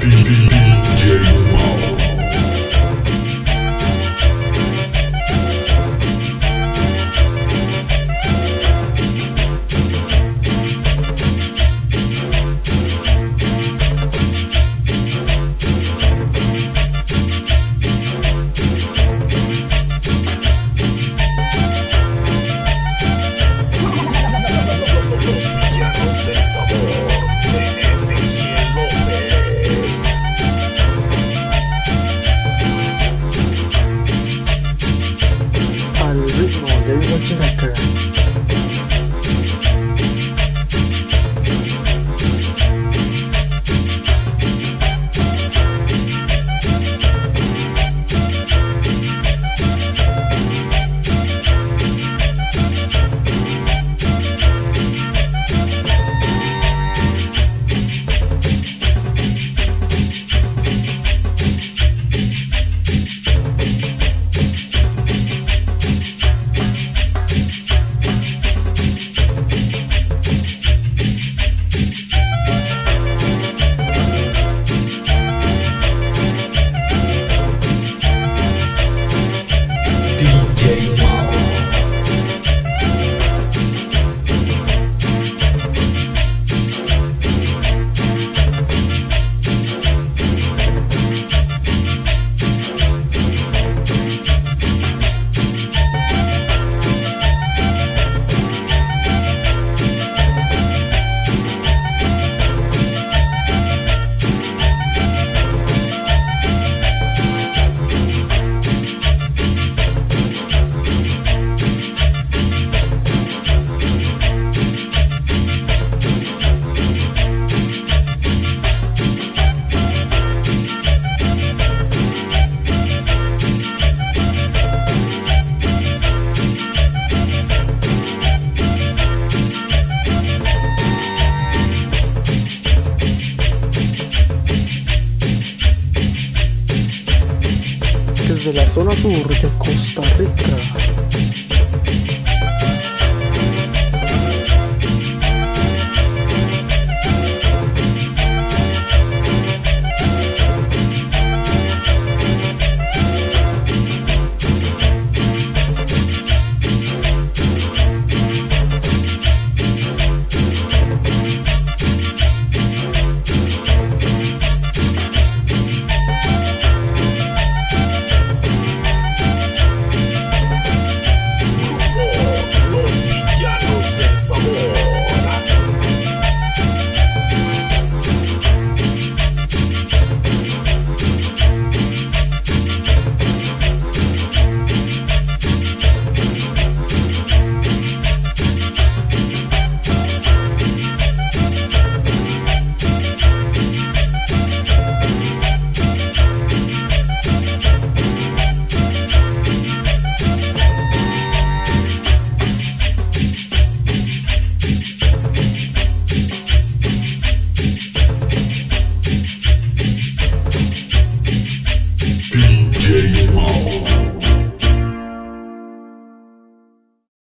Baby, baby. Directory. la zona sur de Costa Rica.